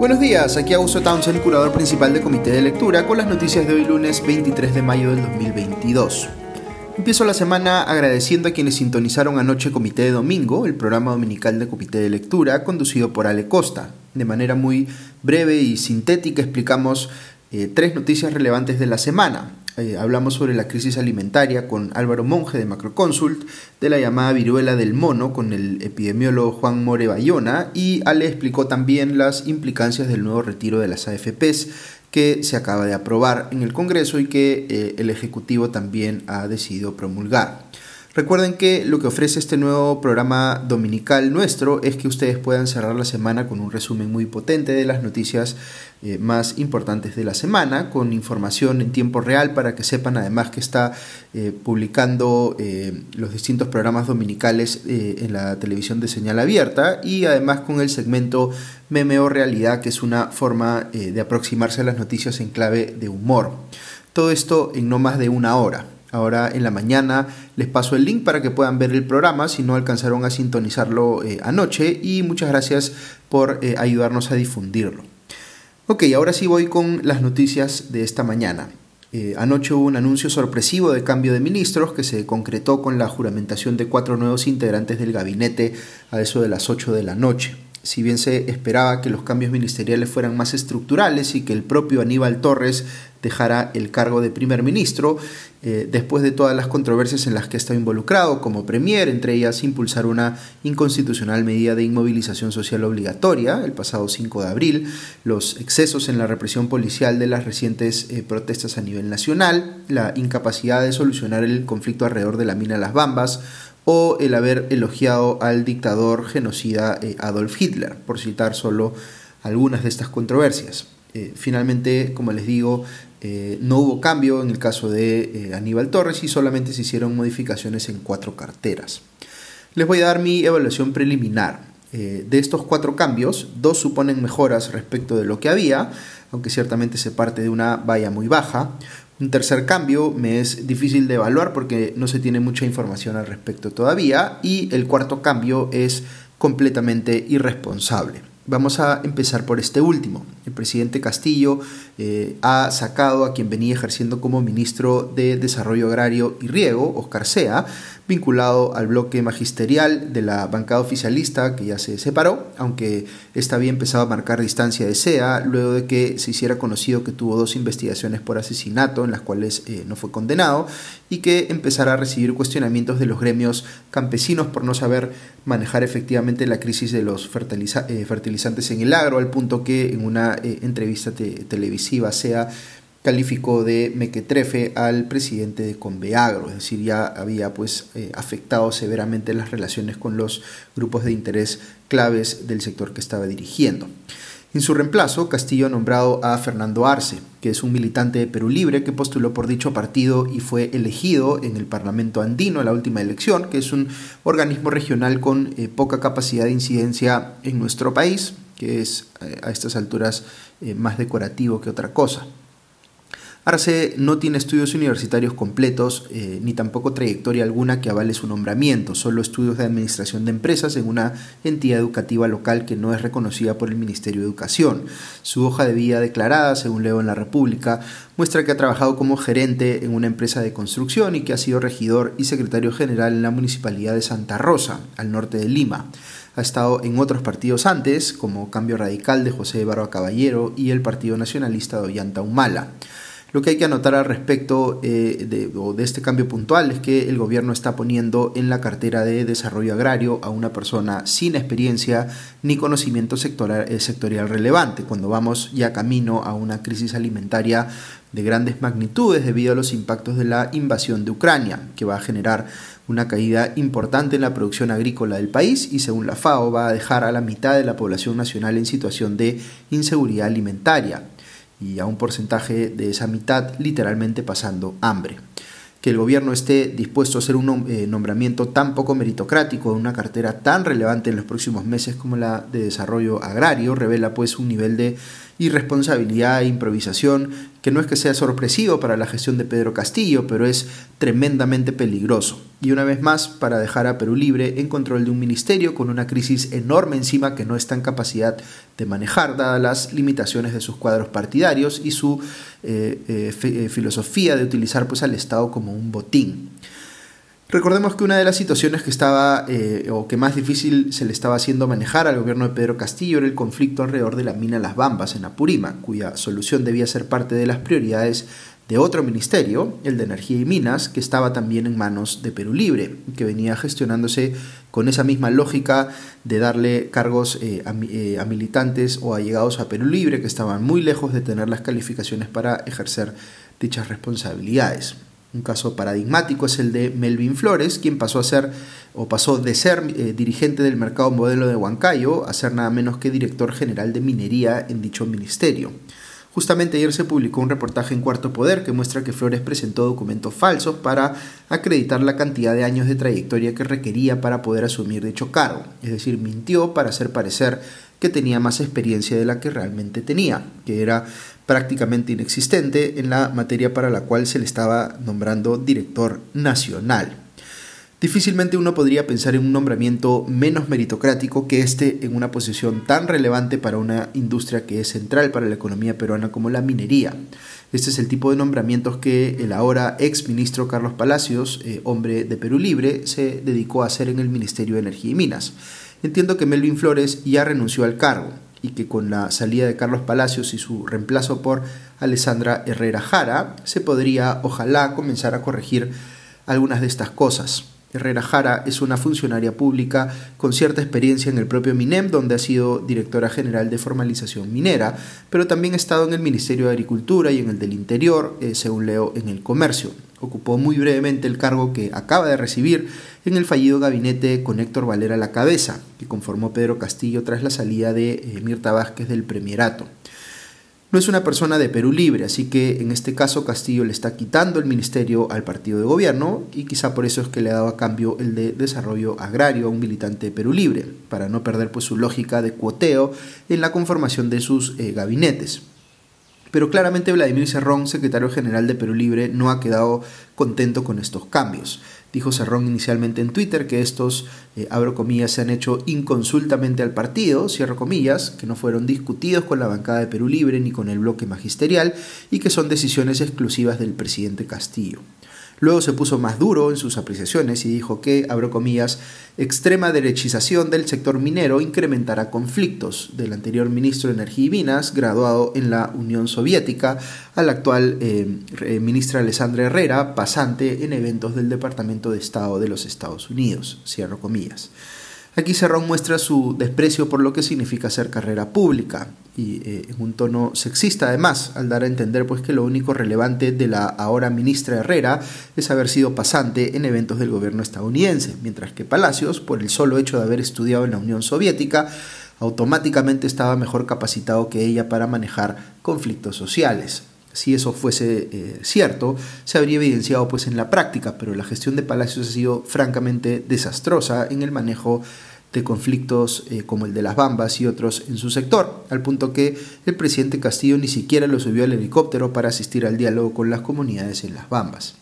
Buenos días, aquí Augusto Townsend, curador principal del Comité de Lectura, con las noticias de hoy lunes 23 de mayo del 2022. Empiezo la semana agradeciendo a quienes sintonizaron anoche Comité de Domingo, el programa dominical de Comité de Lectura, conducido por Ale Costa. De manera muy breve y sintética explicamos eh, tres noticias relevantes de la semana. Eh, hablamos sobre la crisis alimentaria con Álvaro Monge de Macroconsult, de la llamada viruela del mono con el epidemiólogo Juan More Bayona y Ale explicó también las implicancias del nuevo retiro de las AFPs que se acaba de aprobar en el Congreso y que eh, el Ejecutivo también ha decidido promulgar. Recuerden que lo que ofrece este nuevo programa dominical nuestro es que ustedes puedan cerrar la semana con un resumen muy potente de las noticias eh, más importantes de la semana, con información en tiempo real para que sepan además que está eh, publicando eh, los distintos programas dominicales en la televisión de señal abierta y además con el segmento Meme o Realidad, que es una forma de aproximarse a las noticias en clave de humor. Todo esto en no más de una hora. Ahora en la mañana les paso el link para que puedan ver el programa si no alcanzaron a sintonizarlo eh, anoche y muchas gracias por eh, ayudarnos a difundirlo. Ok, ahora sí voy con las noticias de esta mañana. Eh, anoche hubo un anuncio sorpresivo de cambio de ministros que se concretó con la juramentación de cuatro nuevos integrantes del gabinete a eso de las 8 de la noche si bien se esperaba que los cambios ministeriales fueran más estructurales y que el propio Aníbal Torres dejara el cargo de primer ministro, eh, después de todas las controversias en las que estado involucrado como premier, entre ellas impulsar una inconstitucional medida de inmovilización social obligatoria el pasado 5 de abril, los excesos en la represión policial de las recientes eh, protestas a nivel nacional, la incapacidad de solucionar el conflicto alrededor de la mina Las Bambas, o el haber elogiado al dictador genocida eh, Adolf Hitler, por citar solo algunas de estas controversias. Finalmente, como les digo, eh, no hubo cambio en el caso de Aníbal Torres y solamente se hicieron modificaciones en cuatro carteras. Les voy a dar mi evaluación preliminar. de estos cuatro cambios, dos suponen mejoras respecto de lo que había, aunque ciertamente se parte de una valla muy baja. Un tercer cambio me es difícil de evaluar porque no se tiene mucha información al respecto todavía. Y el cuarto cambio es completamente irresponsable. Vamos a empezar por este último. El presidente Castillo eh, ha sacado a quien venía ejerciendo como ministro de Desarrollo Agrario y Riego, Oscar Sea, vinculado al bloque magisterial de la bancada oficialista que ya se separó, aunque esta había empezado a marcar distancia de SEA luego de que se hiciera conocido que tuvo dos investigaciones por asesinato en las cuales eh, no fue condenado y que empezara a recibir cuestionamientos de los gremios campesinos por no saber manejar efectivamente la crisis de los eh, fertilizantes en el agro, al punto que en una entrevista televisiva SEA calificó de mequetrefe al presidente de Conveagro, es decir, ya había pues eh, afectado severamente las relaciones con los grupos de interés claves del sector que estaba dirigiendo. En su reemplazo, Castillo ha nombrado a Fernando Arce, que es un militante de Perú Libre que postuló por dicho partido y fue elegido en el Parlamento andino en la última elección, que es un organismo regional con eh, poca capacidad de incidencia en nuestro país, que es eh, a estas alturas más decorativo que otra cosa. Arce no tiene estudios universitarios completos eh, ni tampoco trayectoria alguna que avale su nombramiento, solo estudios de administración de empresas en una entidad educativa local que no es reconocida por el Ministerio de Educación. Su hoja de vida declarada, según leo en la República, muestra que ha trabajado como gerente en una empresa de construcción y que ha sido regidor y secretario general en la Municipalidad de Santa Rosa, al norte de Lima. Ha estado en otros partidos antes, como Cambio Radical de José Barba Caballero y el Partido Nacionalista de Ollanta Humala. Lo que hay que anotar al respecto eh, de, este cambio puntual es que el gobierno está poniendo en la cartera de desarrollo agrario a una persona sin experiencia ni conocimiento eh, sectorial relevante, cuando vamos ya camino a una crisis alimentaria de grandes magnitudes debido a los impactos de la invasión de Ucrania, que va a generar una caída importante en la producción agrícola del país y según la FAO va a dejar a la mitad de la población nacional en situación de inseguridad alimentaria y a un porcentaje de esa mitad literalmente pasando hambre. Que el gobierno esté dispuesto a hacer un eh, nombramiento tan poco meritocrático en una cartera tan relevante en los próximos meses como la de desarrollo agrario revela pues un nivel de irresponsabilidad e improvisación que no es que sea sorpresivo para la gestión de Pedro Castillo, pero es tremendamente peligroso. Y una vez más, para dejar a Perú libre en control de un ministerio con una crisis enorme encima que no está en capacidad de manejar, dadas las limitaciones de sus cuadros partidarios y su eh, eh, eh, filosofía de utilizar pues, al Estado como un botín. Recordemos que una de las situaciones que estaba eh, o que más difícil se le estaba haciendo manejar al gobierno de Pedro Castillo era el conflicto alrededor de la mina Las Bambas en Apurima, cuya solución debía ser parte de las prioridades de otro ministerio, el de Energía y Minas, que estaba también en manos de Perú Libre, que venía gestionándose con esa misma lógica de darle cargos eh, eh, a, militantes o allegados a Perú Libre que estaban muy lejos de tener las calificaciones para ejercer dichas responsabilidades. Un caso paradigmático es el de Melvin Flores, quien pasó a ser o pasó de ser eh, dirigente del mercado modelo de Huancayo a ser nada menos que director general de minería en dicho ministerio. Justamente ayer se publicó un reportaje en Cuarto Poder que muestra que Flores presentó documentos falsos para acreditar la cantidad de años de trayectoria que requería para poder asumir dicho cargo, es decir, mintió para hacer parecer que tenía más experiencia de la que realmente tenía, que era prácticamente inexistente en la materia para la cual se le estaba nombrando director nacional. Difícilmente uno podría pensar en un nombramiento menos meritocrático que este en una posición tan relevante para una industria que es central para la economía peruana como la minería. Este es el tipo de nombramientos que el ahora ex ministro Carlos Palacios, eh, hombre de Perú Libre, se dedicó a hacer en el Ministerio de Energía y Minas. Entiendo que Melvin Flores ya renunció al cargo y que con la salida de Carlos Palacios y su reemplazo por Alessandra Herrera Jara, se podría, ojalá, comenzar a corregir algunas de estas cosas. Herrera Jara es una funcionaria pública con cierta experiencia en el propio MINEM, donde ha sido directora general de formalización minera, pero también ha estado en el Ministerio de Agricultura y en el del Interior, eh, según leo en el Comercio. Ocupó muy brevemente el cargo que acaba de recibir en el fallido gabinete con Héctor Valera a la cabeza, que conformó Pedro Castillo tras la salida de eh, Mirta Vázquez del Premierato. No es una persona de Perú libre, así que en este caso Castillo le está quitando el ministerio al partido de gobierno y quizá por eso es que le ha dado a cambio el de desarrollo agrario a un militante de Perú libre, para no perder pues su lógica de cuoteo en la conformación de sus eh, gabinetes. Pero claramente Vladimir Cerrón, secretario general de Perú Libre, no ha quedado contento con estos cambios. Dijo Cerrón inicialmente en Twitter que estos, eh, abro comillas, se han hecho inconsultamente al partido, cierro comillas, que no fueron discutidos con la bancada de Perú Libre ni con el bloque magisterial y que son decisiones exclusivas del presidente Castillo. Luego se puso más duro en sus apreciaciones y dijo que, abro comillas, extrema derechización del sector minero incrementará conflictos del anterior ministro de Energía y Minas, graduado en la Unión Soviética, al actual eh, eh, ministra Alessandra Herrera, pasante en eventos del Departamento de Estado de los Estados Unidos, cierro comillas. Aquí Cerrón muestra su desprecio por lo que significa hacer carrera pública y eh, en un tono sexista además, al dar a entender pues que lo único relevante de la ahora ministra Herrera es haber sido pasante en eventos del gobierno estadounidense, mientras que Palacios, por el solo hecho de haber estudiado en la Unión Soviética, automáticamente estaba mejor capacitado que ella para manejar conflictos sociales. Si eso fuese eh, cierto, se habría evidenciado pues en la práctica, pero la gestión de Palacios ha sido francamente desastrosa en el manejo de conflictos eh, como el de las Bambas y otros en su sector, al punto que el presidente Castillo ni siquiera lo subió al helicóptero para asistir al diálogo con las comunidades en las Bambas.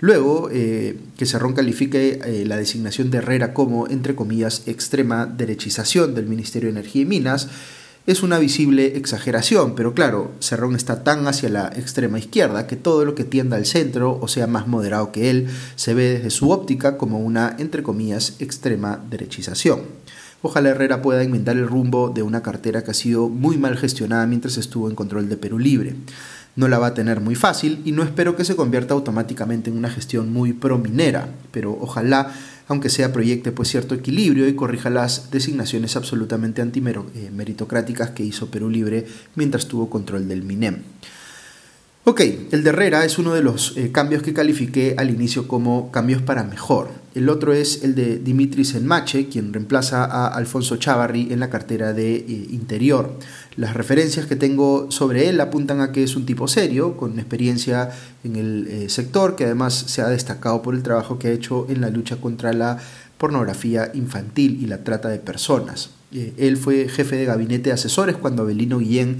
Luego, eh, que Cerrón califique la designación de Herrera como, entre comillas, extrema derechización del Ministerio de Energía y Minas, es una visible exageración, pero claro, Cerrón está tan hacia la extrema izquierda que todo lo que tienda al centro o sea más moderado que él se ve desde su óptica como una, entre comillas, extrema derechización. Ojalá Herrera pueda inventar el rumbo de una cartera que ha sido muy mal gestionada mientras estuvo en control de Perú Libre. No la va a tener muy fácil y no espero que se convierta automáticamente en una gestión muy prominera, pero ojalá aunque sea proyecte pues cierto equilibrio y corrija las designaciones absolutamente antimeritocráticas que hizo Perú Libre mientras tuvo control del MINEM. Ok, el de Herrera es uno de los eh, cambios que califiqué al inicio como cambios para mejor. El otro es el de Dimitri Senmache, quien reemplaza a Alfonso Chavarri en la cartera de eh, Interior. Las referencias que tengo sobre él apuntan a que es un tipo serio, con experiencia en el eh, sector, que además se ha destacado por el trabajo que ha hecho en la lucha contra la pornografía infantil y la trata de personas. Eh, él fue jefe de gabinete de asesores cuando Abelino Guillén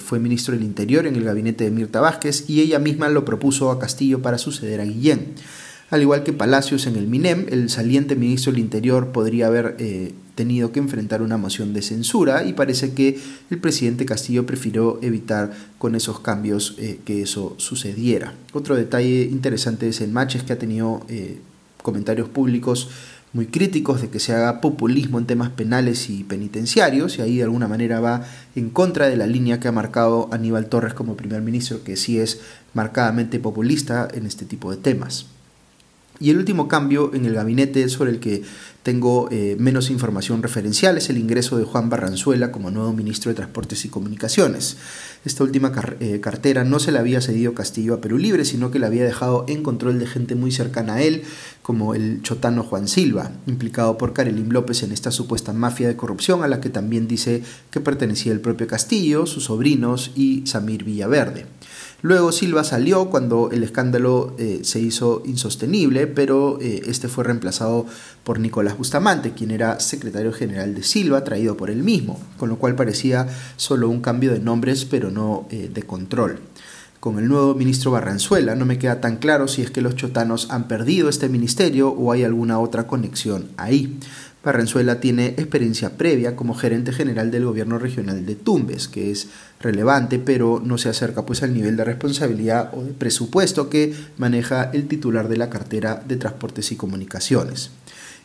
fue ministro del Interior en el gabinete de Mirta Vázquez y ella misma lo propuso a Castillo para suceder a Guillén. Al igual que Palacios en el MINEM, el saliente ministro del Interior podría haber eh, tenido que enfrentar una moción de censura y parece que el presidente Castillo prefirió evitar con esos cambios que eso sucediera. Otro detalle interesante de ese match es que ha tenido comentarios públicos muy críticos de que se haga populismo en temas penales y penitenciarios, y ahí de alguna manera va en contra de la línea que ha marcado Aníbal Torres como primer ministro, que sí es marcadamente populista en este tipo de temas. Y el último cambio en el gabinete sobre el que tengo eh, menos información referencial es el ingreso de Juan Barranzuela como nuevo ministro de Transportes y Comunicaciones. Esta última eh, cartera no se la había cedido Castillo a Perú Libre, sino que la había dejado en control de gente muy cercana a él, como el chotano Juan Silva, implicado por Karelim López en esta supuesta mafia de corrupción a la que también dice que pertenecía el propio Castillo, sus sobrinos y Samir Villaverde. Luego Silva salió cuando el escándalo eh, se hizo insostenible, pero eh, este fue reemplazado por Nicolás Bustamante, quien era secretario general de Silva, traído por él mismo, con lo cual parecía solo un cambio de nombres, pero no eh, de control. Con el nuevo ministro Barranzuela no me queda tan claro si es que los chotanos han perdido este ministerio o hay alguna otra conexión ahí. Barranzuela tiene experiencia previa como gerente general del gobierno regional de Tumbes, que es relevante, pero no se acerca pues al nivel de responsabilidad o de presupuesto que maneja el titular de la cartera de Transportes y Comunicaciones.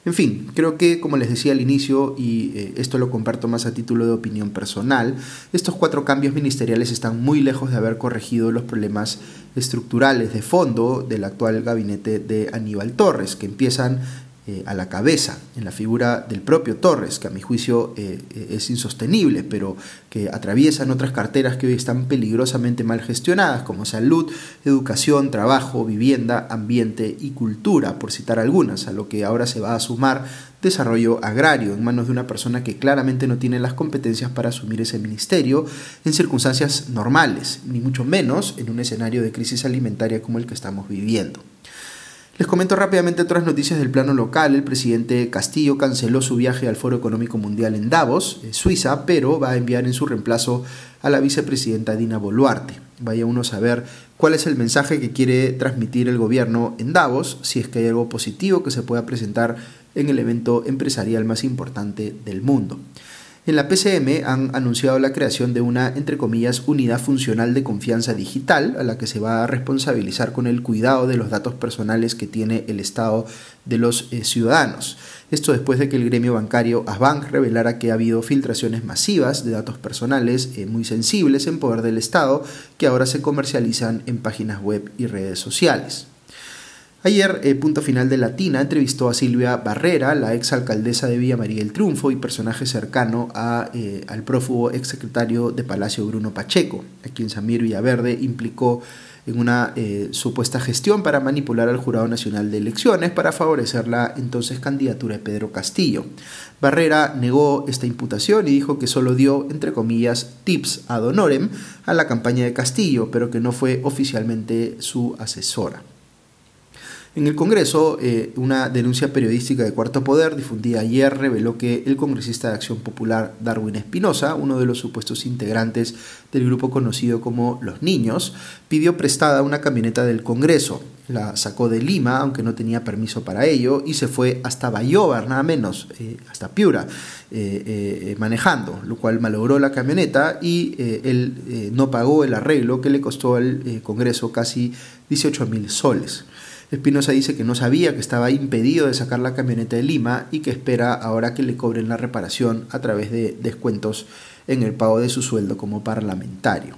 En fin, creo que como les decía al inicio, y eh, esto lo comparto más a título de opinión personal, estos cuatro cambios ministeriales están muy lejos de haber corregido los problemas estructurales de fondo del actual gabinete de Aníbal Torres, que empiezan eh, a la cabeza en la figura del propio Torres, que a mi juicio eh, eh, es insostenible, pero que atraviesan otras carteras que hoy están peligrosamente mal gestionadas, como salud, educación, trabajo, vivienda, ambiente y cultura, por citar algunas, a lo que ahora se va a sumar desarrollo agrario en manos de una persona que claramente no tiene las competencias para asumir ese ministerio en circunstancias normales, ni mucho menos en un escenario de crisis alimentaria como el que estamos viviendo. Les comento rápidamente otras noticias del plano local. El presidente Castillo canceló su viaje al Foro Económico Mundial en Davos, eh, Suiza, pero va a enviar en su reemplazo a la vicepresidenta Dina Boluarte. Vaya uno a saber cuál es el mensaje que quiere transmitir el gobierno en Davos, si es que hay algo positivo que se pueda presentar en el evento empresarial más importante del mundo. En la PCM han anunciado la creación de una, entre comillas, unidad funcional de confianza digital, a la que se va a responsabilizar con el cuidado de los datos personales que tiene el Estado de los eh, ciudadanos. Esto después de que el gremio bancario Asbank revelara que ha habido filtraciones masivas de datos personales eh, muy sensibles en poder del Estado que ahora se comercializan en páginas web y redes sociales. Ayer, eh, Punto Final de Latina entrevistó a Silvia Barrera, la ex alcaldesa de Villa María del Triunfo y personaje cercano eh, al prófugo ex secretario de Palacio Bruno Pacheco, a quien Samir Villaverde implicó en una eh, supuesta gestión para manipular al Jurado Nacional de Elecciones para favorecer la entonces candidatura de Pedro Castillo. Barrera negó esta imputación y dijo que solo dio, entre comillas, tips ad honorem a la campaña de Castillo, pero que no fue oficialmente su asesora. En el Congreso, eh, una denuncia periodística de Cuarto Poder difundida ayer reveló que el congresista de Acción Popular Darwin Espinosa, uno de los supuestos integrantes del grupo conocido como Los Niños, pidió prestada una camioneta del Congreso. La sacó de Lima, aunque no tenía permiso para ello, y se fue hasta Bayobar, nada menos, eh, hasta Piura, eh, manejando, lo cual malogró la camioneta y él no pagó el arreglo que le costó al Congreso casi 18 mil soles. Espinosa dice que no sabía que estaba impedido de sacar la camioneta de Lima y que espera ahora que le cobren la reparación a través de descuentos en el pago de su sueldo como parlamentario.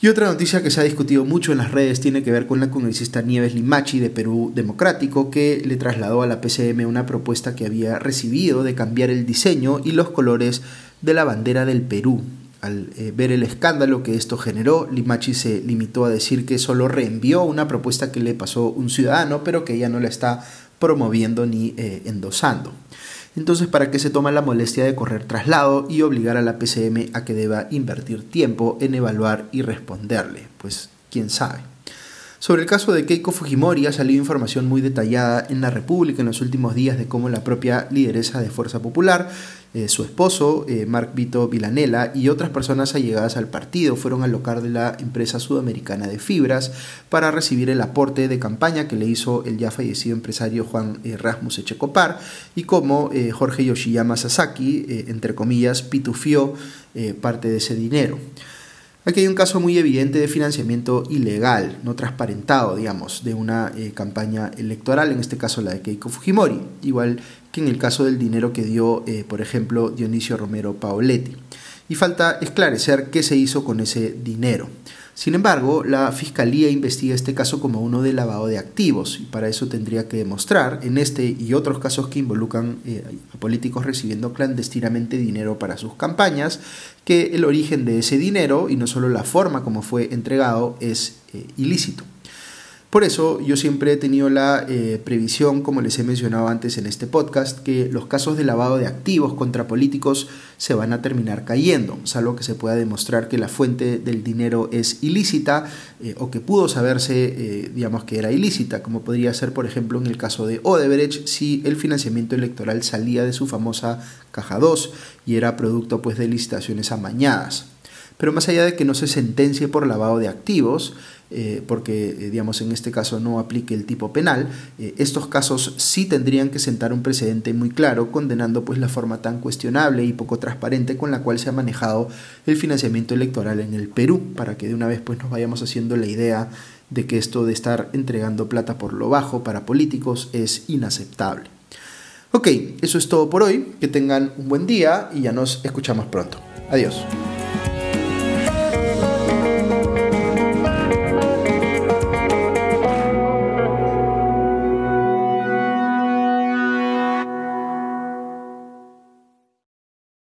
Y otra noticia que se ha discutido mucho en las redes tiene que ver con la congresista Nieves Limachi de Perú Democrático, que le trasladó a la PCM una propuesta que había recibido de cambiar el diseño y los colores de la bandera del Perú al eh, ver el escándalo que esto generó, Limachi se limitó a decir que solo reenvió una propuesta que le pasó un ciudadano, pero que ella no la está promoviendo ni eh, endosando. Entonces, ¿para qué se toma la molestia de correr traslado y obligar a la PCM a que deba invertir tiempo en evaluar y responderle? Pues quién sabe. Sobre el caso de Keiko Fujimori ha salido información muy detallada en la República en los últimos días de cómo la propia lideresa de Fuerza Popular Eh, su esposo, eh, Mark Vito Vilanela, y otras personas allegadas al partido fueron al local de la empresa sudamericana de fibras para recibir el aporte de campaña que le hizo el ya fallecido empresario Juan eh, Rasmus Echecopar y como Jorge Yoshiyama Sasaki, entre comillas, pitufió parte de ese dinero. Aquí hay un caso muy evidente de financiamiento ilegal, no transparentado, digamos, de una eh, campaña electoral, en este caso la de Keiko Fujimori, igual que en el caso del dinero que dio, eh, por ejemplo, Dionisio Romero Paoletti. Y falta esclarecer qué se hizo con ese dinero. Sin embargo, la Fiscalía investiga este caso como uno de lavado de activos y para eso tendría que demostrar, en este y otros casos que involucran eh, a políticos recibiendo clandestinamente dinero para sus campañas, que el origen de ese dinero y no solo la forma como fue entregado es eh, ilícito. Por eso yo siempre he tenido la eh, previsión, como les he mencionado antes en este podcast, que los casos de lavado de activos contra políticos se van a terminar cayendo, salvo que se pueda demostrar que la fuente del dinero es ilícita eh, o que pudo saberse, eh, digamos, que era ilícita, como podría ser, por ejemplo, en el caso de Odebrecht, si el financiamiento electoral salía de su famosa caja 2 y era producto pues, de licitaciones amañadas. Pero más allá de que no se sentencie por lavado de activos, eh, porque eh, digamos en este caso no aplique el tipo penal, eh, estos casos sí tendrían que sentar un precedente muy claro, condenando pues la forma tan cuestionable y poco transparente con la cual se ha manejado el financiamiento electoral en el Perú, para que de una vez pues nos vayamos haciendo la idea de que esto de estar entregando plata por lo bajo para políticos es inaceptable. Ok, eso es todo por hoy, que tengan un buen día y ya nos escuchamos pronto. Adiós.